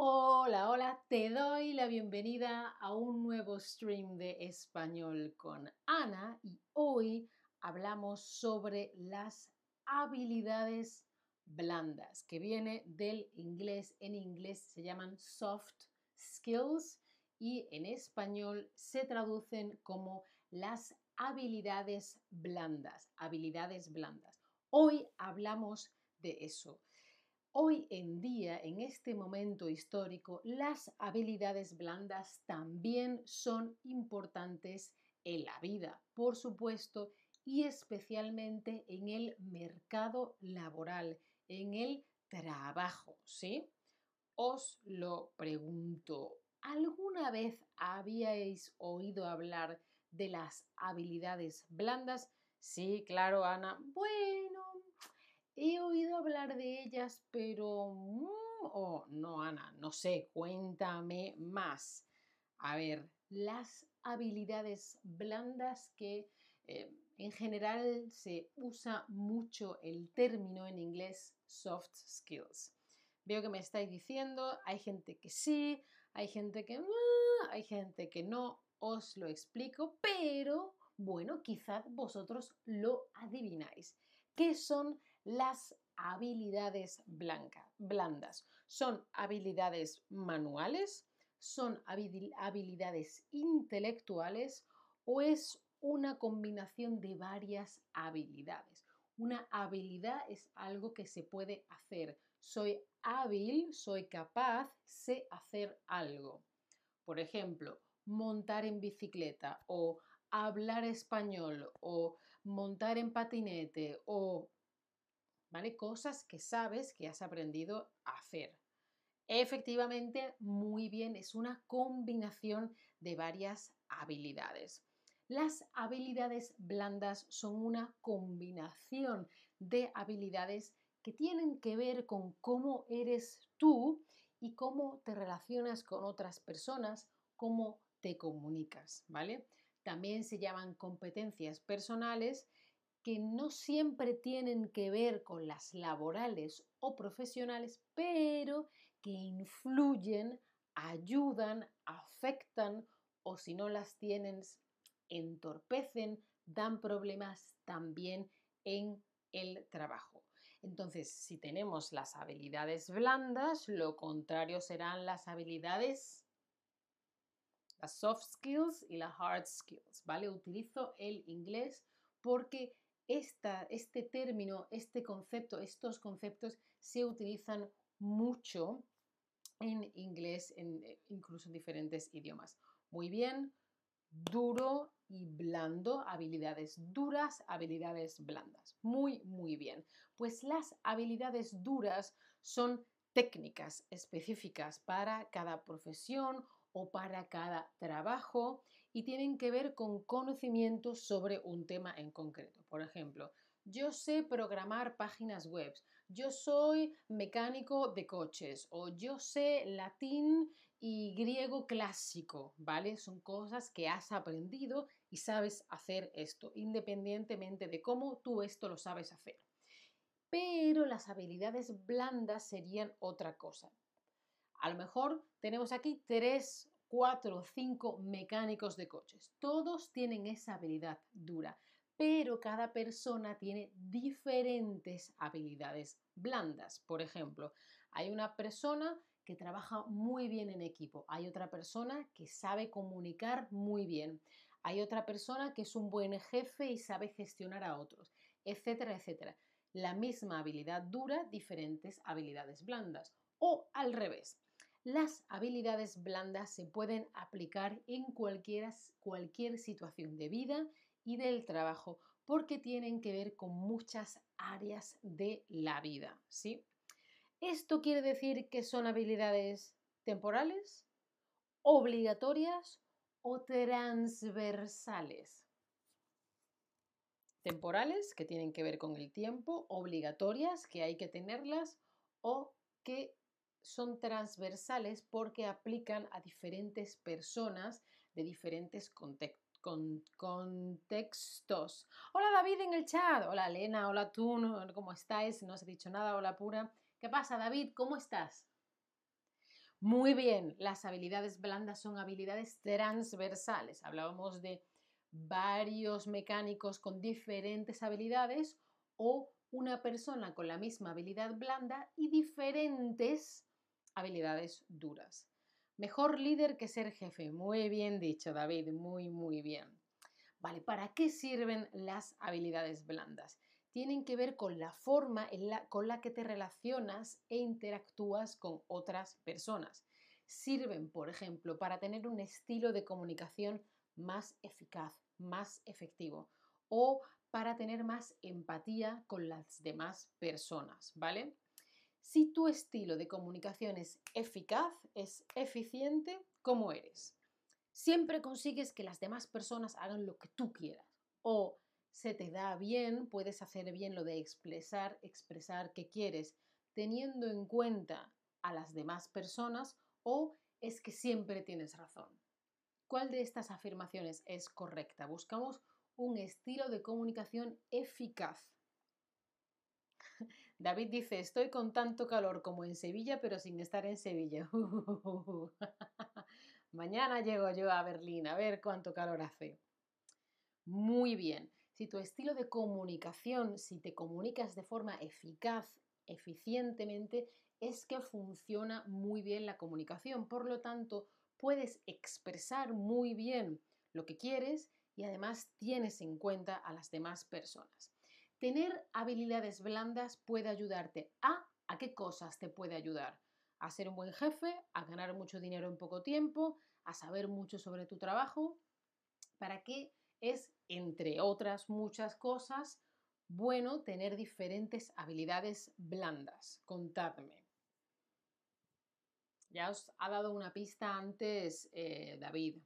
Hola, hola, te doy la bienvenida a un nuevo stream de español con Ana y hoy hablamos sobre las habilidades blandas, que viene del inglés, en inglés se llaman soft skills y en español se traducen como las habilidades blandas, habilidades blandas. Hoy hablamos de eso. Hoy en día, en este momento histórico, las habilidades blandas también son importantes en la vida, por supuesto, y especialmente en el mercado laboral, en el trabajo, ¿sí? Os lo pregunto, ¿alguna vez habíais oído hablar de las habilidades blandas? Sí, claro, Ana. Bueno, he oído hablar de ellas, pero... Mm, oh, no, Ana, no sé, cuéntame más. A ver, las habilidades blandas que eh, en general se usa mucho el término en inglés soft skills. Veo que me estáis diciendo, hay gente que sí, hay gente que... Ah", hay gente que no, os lo explico, pero bueno, quizás vosotros lo adivináis. ¿Qué son las habilidades blandas? ¿Son habilidades manuales? ¿Son habilidades intelectuales? ¿O es una combinación de varias habilidades? Una habilidad es algo que se puede hacer. Soy hábil, soy capaz, sé hacer algo. Por ejemplo, montar en bicicleta o hablar español o montar en patinete o ¿vale? Cosas que sabes que has aprendido a hacer. Efectivamente, muy bien, es una combinación de varias habilidades. Las habilidades blandas son una combinación de habilidades que tienen que ver con cómo eres tú y cómo te relacionas con otras personas, cómo te comunicas, ¿vale? También se llaman competencias personales que no siempre tienen que ver con las laborales o profesionales, pero que influyen, ayudan, afectan o si no las tienen, entorpecen, dan problemas también en el trabajo. Entonces, si tenemos las habilidades blandas, lo contrario serán las habilidades, las soft skills y las hard skills, ¿vale? Utilizo el inglés porque este término, este concepto, estos conceptos se utilizan mucho en inglés, eh, incluso en diferentes idiomas. Muy bien, duro y blando, habilidades duras, habilidades blandas. Muy, muy bien. Pues las habilidades duras son técnicas específicas para cada profesión o para cada trabajo y tienen que ver con conocimientos sobre un tema en concreto. Por ejemplo, yo sé programar páginas web, yo soy mecánico de coches o yo sé latín y griego clásico, ¿vale? Son cosas que has aprendido y sabes hacer esto, independientemente de cómo tú esto lo sabes hacer. Pero las habilidades blandas serían otra cosa. A lo mejor tenemos aquí tres cuatro cinco mecánicos de coches. Todos tienen esa habilidad dura, pero cada persona tiene diferentes habilidades blandas. Por ejemplo, hay una persona que trabaja muy bien en equipo, hay otra persona que sabe comunicar muy bien, hay otra persona que es un buen jefe y sabe gestionar a otros, etcétera, etcétera. La misma habilidad dura, diferentes habilidades blandas. O al revés, las habilidades blandas se pueden aplicar en cualquier, cualquier situación de vida y del trabajo porque tienen que ver con muchas áreas de la vida, ¿sí? ¿Esto quiere decir que son habilidades temporales, obligatorias o transversales? Temporales, que tienen que ver con el tiempo, obligatorias, que hay que tenerlas, o que son transversales porque aplican a diferentes personas de diferentes contextos. Hola David en el chat. Hola Elena, hola tú, ¿cómo estáis? No os he dicho nada, hola pura. ¿Qué pasa David? ¿Cómo estás? Muy bien, las habilidades blandas son habilidades transversales. Hablábamos de varios mecánicos con diferentes habilidades o una persona con la misma habilidad blanda y diferentes habilidades duras. Mejor líder que ser jefe. Muy bien dicho, David. Muy, muy bien. Vale, ¿para qué sirven las habilidades blandas? Tienen que ver con la forma con la que te relacionas e interactúas con otras personas. Sirven, por ejemplo, para tener un estilo de comunicación más eficaz, más efectivo o para tener más empatía con las demás personas, ¿vale? Si tu estilo de comunicación es eficaz, es eficiente, ¿cómo eres? Siempre consigues que las demás personas hagan lo que tú quieras o se te da bien, puedes hacer bien lo de expresar, expresar qué quieres, teniendo en cuenta a las demás personas o es que siempre tienes razón. ¿Cuál de estas afirmaciones es correcta? Buscamos un estilo de comunicación eficaz. David dice, estoy con tanto calor como en Sevilla, pero sin estar en Sevilla. Mañana llego yo a Berlín a ver cuánto calor hace. Muy bien. Si tu estilo de comunicación, si te comunicas de forma eficaz, eficientemente, es que funciona muy bien la comunicación. Por lo tanto, puedes expresar muy bien lo que quieres y además tienes en cuenta a las demás personas. Tener habilidades blandas puede ayudarte a ¿a qué cosas te puede ayudar? A ser un buen jefe, a ganar mucho dinero en poco tiempo, a saber mucho sobre tu trabajo. ¿Para qué es, entre otras muchas cosas, bueno tener diferentes habilidades blandas? Contadme. Ya os ha dado una pista antes eh, David.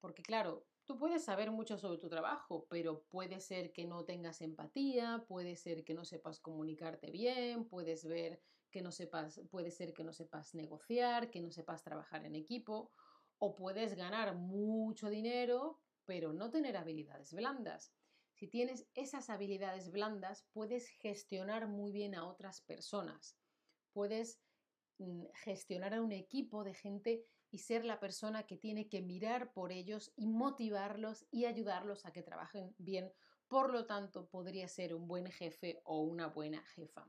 Porque claro, Tú puedes saber mucho sobre tu trabajo, pero puede ser que no tengas empatía, puede ser que no sepas comunicarte bien, puedes ver que no sepas, puede ser que no sepas negociar, que no sepas trabajar en equipo, o puedes ganar mucho dinero, pero no tener habilidades blandas. Si tienes esas habilidades blandas, puedes gestionar muy bien a otras personas. Puedes mm, gestionar a un equipo de gente y ser la persona que tiene que mirar por ellos y motivarlos y ayudarlos a que trabajen bien. Por lo tanto, podría ser un buen jefe o una buena jefa.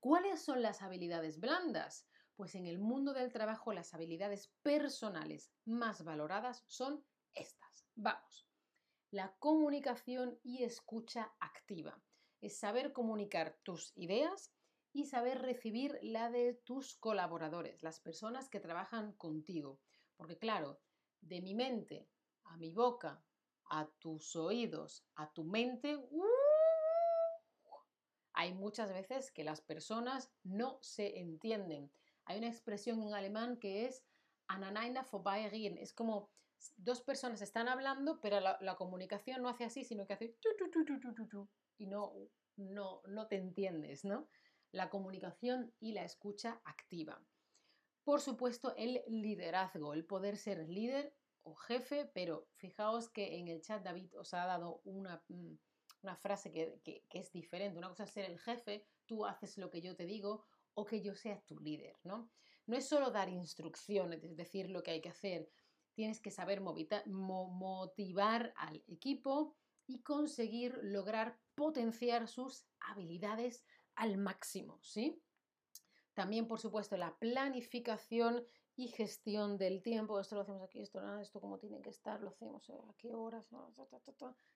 ¿Cuáles son las habilidades blandas? Pues en el mundo del trabajo las habilidades personales más valoradas son estas. Vamos. La comunicación y escucha activa. Es saber comunicar tus ideas y saber recibir la de tus colaboradores, las personas que trabajan contigo. Porque claro, de mi mente a mi boca, a tus oídos, a tu mente, ¡uh! hay muchas veces que las personas no se entienden. Hay una expresión en alemán que es aneinander vorbeireden. Es como dos personas están hablando, pero la, comunicación no hace así, sino que hace y no, no, no te entiendes, ¿no? La comunicación y la escucha activa. Por supuesto, el liderazgo, el poder ser líder o jefe, pero fijaos que en el chat David os ha dado una, mm, frase que, es diferente. Una cosa es ser el jefe, tú haces lo que yo te digo o que yo sea tu líder, ¿no? No es solo dar instrucciones, es decir, lo que hay que hacer. Tienes que saber motivar al equipo y conseguir lograr potenciar sus habilidades al máximo, ¿sí? También, por supuesto, la planificación y gestión del tiempo. Esto lo hacemos aquí, esto nada, esto como tiene que estar, lo hacemos a qué horas,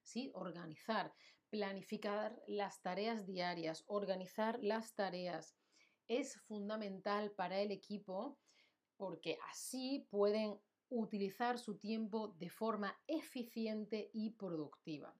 sí, organizar, planificar las tareas diarias, organizar las tareas. Es fundamental para el equipo porque así pueden utilizar su tiempo de forma eficiente y productiva.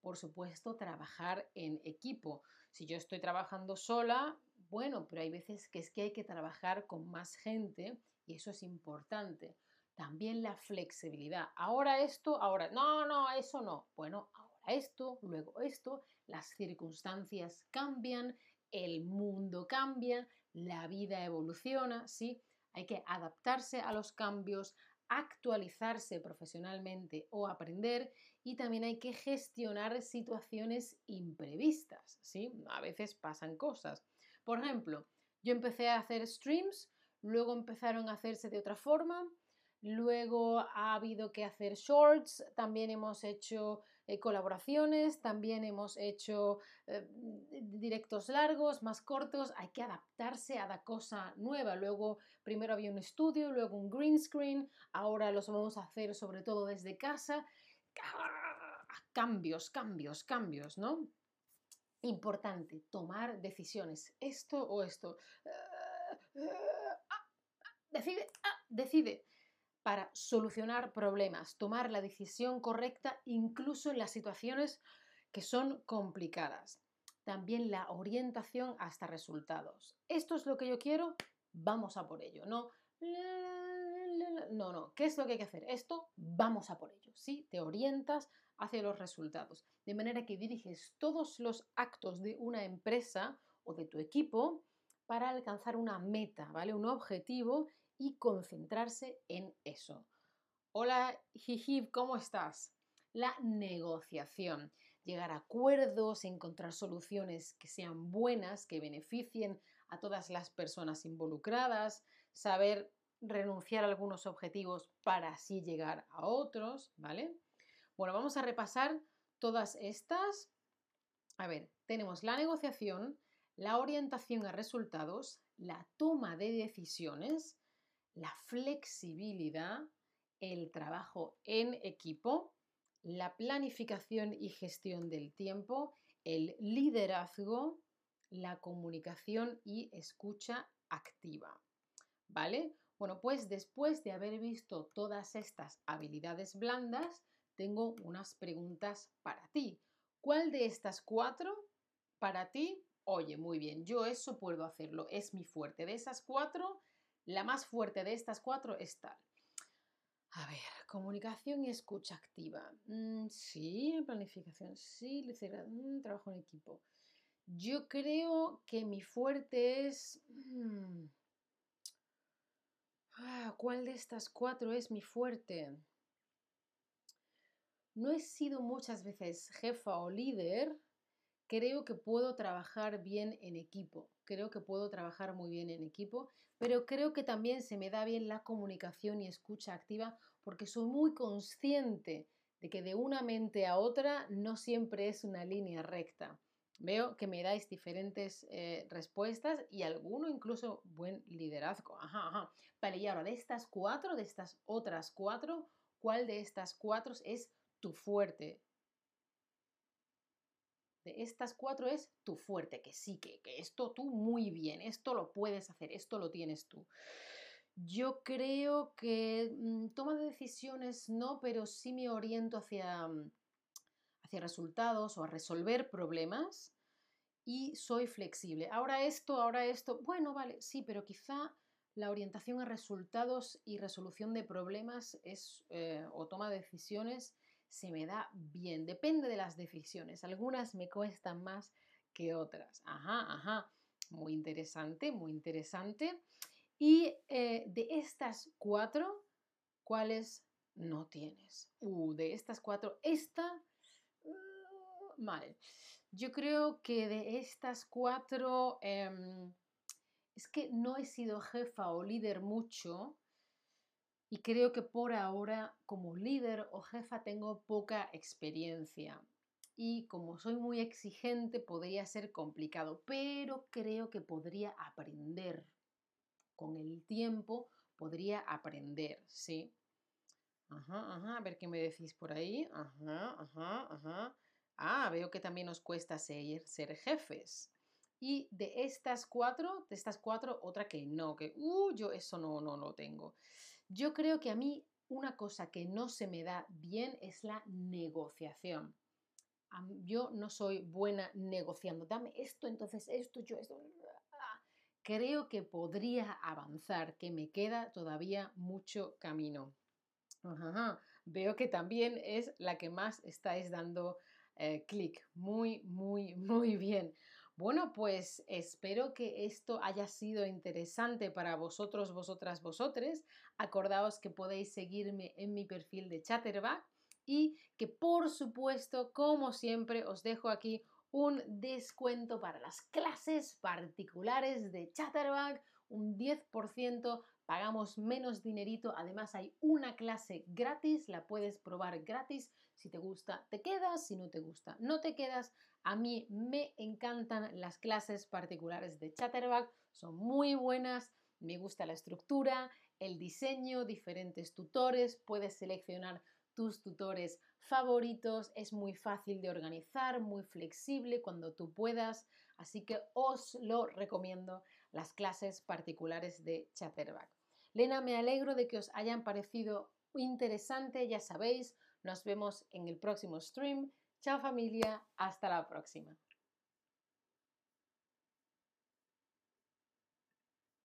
Por supuesto, trabajar en equipo. Si yo estoy trabajando sola, bueno, pero hay veces que es que hay que trabajar con más gente y eso es importante. También la flexibilidad. Ahora esto, ahora, no, no, eso no. Bueno, ahora esto, luego esto, las circunstancias cambian, el mundo cambia, la vida evoluciona, ¿sí? Hay que adaptarse a los cambios, actualizarse profesionalmente o aprender y también hay que gestionar situaciones imprevistas, ¿sí? A veces pasan cosas. Por ejemplo, yo empecé a hacer streams, luego empezaron a hacerse de otra forma, luego ha habido que hacer shorts, también hemos hecho eh, colaboraciones, también hemos hecho eh, directos largos, más cortos, hay que adaptarse a la cosa nueva. Luego, primero había un estudio, luego un green screen, ahora los vamos a hacer sobre todo desde casa. Cambios, cambios, cambios, ¿no? Importante, tomar decisiones, esto o esto. Ah, decide, ah, decide para solucionar problemas, tomar la decisión correcta incluso en las situaciones que son complicadas. También la orientación hasta resultados. Esto es lo que yo quiero, vamos a por ello. No, no, no. ¿Qué es lo que hay que hacer? Esto, vamos a por ello. ¿sí? Te orientas hacia los resultados. De manera que diriges todos los actos de una empresa o de tu equipo para alcanzar una meta, ¿vale? Un objetivo y concentrarse en eso. Hola, Jijib, ¿cómo estás? La negociación. Llegar a acuerdos, encontrar soluciones que sean buenas, que beneficien a todas las personas involucradas, saber renunciar a algunos objetivos para así llegar a otros, ¿vale? Bueno, vamos a repasar todas estas. A ver, tenemos la negociación, la orientación a resultados, la toma de decisiones, la flexibilidad, el trabajo en equipo, la planificación y gestión del tiempo, el liderazgo, la comunicación y escucha activa. ¿Vale? Bueno, pues después de haber visto todas estas habilidades blandas, tengo unas preguntas para ti. ¿Cuál de estas cuatro para ti? Oye, muy bien, yo eso puedo hacerlo, es mi fuerte. De esas cuatro, la más fuerte de estas cuatro es tal. A ver, comunicación y escucha activa. Mm, sí, planificación, sí, mm, trabajo en equipo. Yo creo que mi fuerte es... Mm, ah, ¿Cuál de estas cuatro es mi fuerte? No he sido muchas veces jefa o líder, creo que puedo trabajar bien en equipo, creo que puedo trabajar muy bien en equipo, pero creo que también se me da bien la comunicación y escucha activa porque soy muy consciente de que de una mente a otra no siempre es una línea recta. Veo que me dais diferentes eh, respuestas y alguno incluso buen liderazgo. Ajá, ajá. Vale, y ahora de estas cuatro, de estas otras cuatro, ¿cuál de estas cuatro es tu fuerte? De estas cuatro es tu fuerte, que sí, que, que esto tú muy bien, esto lo puedes hacer, esto lo tienes tú. Yo creo que mm, toma de decisiones no, pero sí me oriento hacia, mm, hacia resultados o a resolver problemas y soy flexible. Ahora esto, ahora esto, bueno, vale, sí, pero quizá la orientación a resultados y resolución de problemas es, eh, o toma de decisiones se me da bien. Depende de las decisiones. Algunas me cuestan más que otras. Ajá, ajá. Muy interesante, muy interesante. Y eh, de estas cuatro, ¿cuáles no tienes? Uh, de estas cuatro, esta, uh, mal. Yo creo que de estas cuatro, em, es que no he sido jefa o líder mucho, y creo que por ahora como líder o jefa tengo poca experiencia y como soy muy exigente podría ser complicado, pero creo que podría aprender. Con el tiempo podría aprender, ¿sí? Ajá, ajá, a ver qué me decís por ahí. Ajá, ajá, ajá. Ah, veo que también os cuesta ser, ser jefes. Y de estas cuatro, de estas cuatro, otra que no, que, uh, yo eso no, no lo tengo. Yo creo que a mí una cosa que no se me da bien es la negociación. Yo no soy buena negociando. Dame esto, entonces esto, yo esto. Creo que podría avanzar, que me queda todavía mucho camino. Veo que también es la que más estáis dando eh, clic. Muy, muy, muy bien. Bueno, pues espero que esto haya sido interesante para vosotros, vosotras, vosotres. Acordaos que podéis seguirme en mi perfil de Chatterback y que por supuesto, como siempre, os dejo aquí un descuento para las clases particulares de Chatterback un 10%, pagamos menos dinerito, además hay una clase gratis, la puedes probar gratis, si te gusta te quedas, si no te gusta no te quedas. A mí me encantan las clases particulares de Chatterback, son muy buenas, me gusta la estructura, el diseño, diferentes tutores, puedes seleccionar tus tutores favoritos, es muy fácil de organizar, muy flexible cuando tú puedas, así que os lo recomiendo las clases particulares de Chatterback. Lena, me alegro de que os hayan parecido interesante, ya sabéis, nos vemos en el próximo stream. Chao familia, hasta la próxima.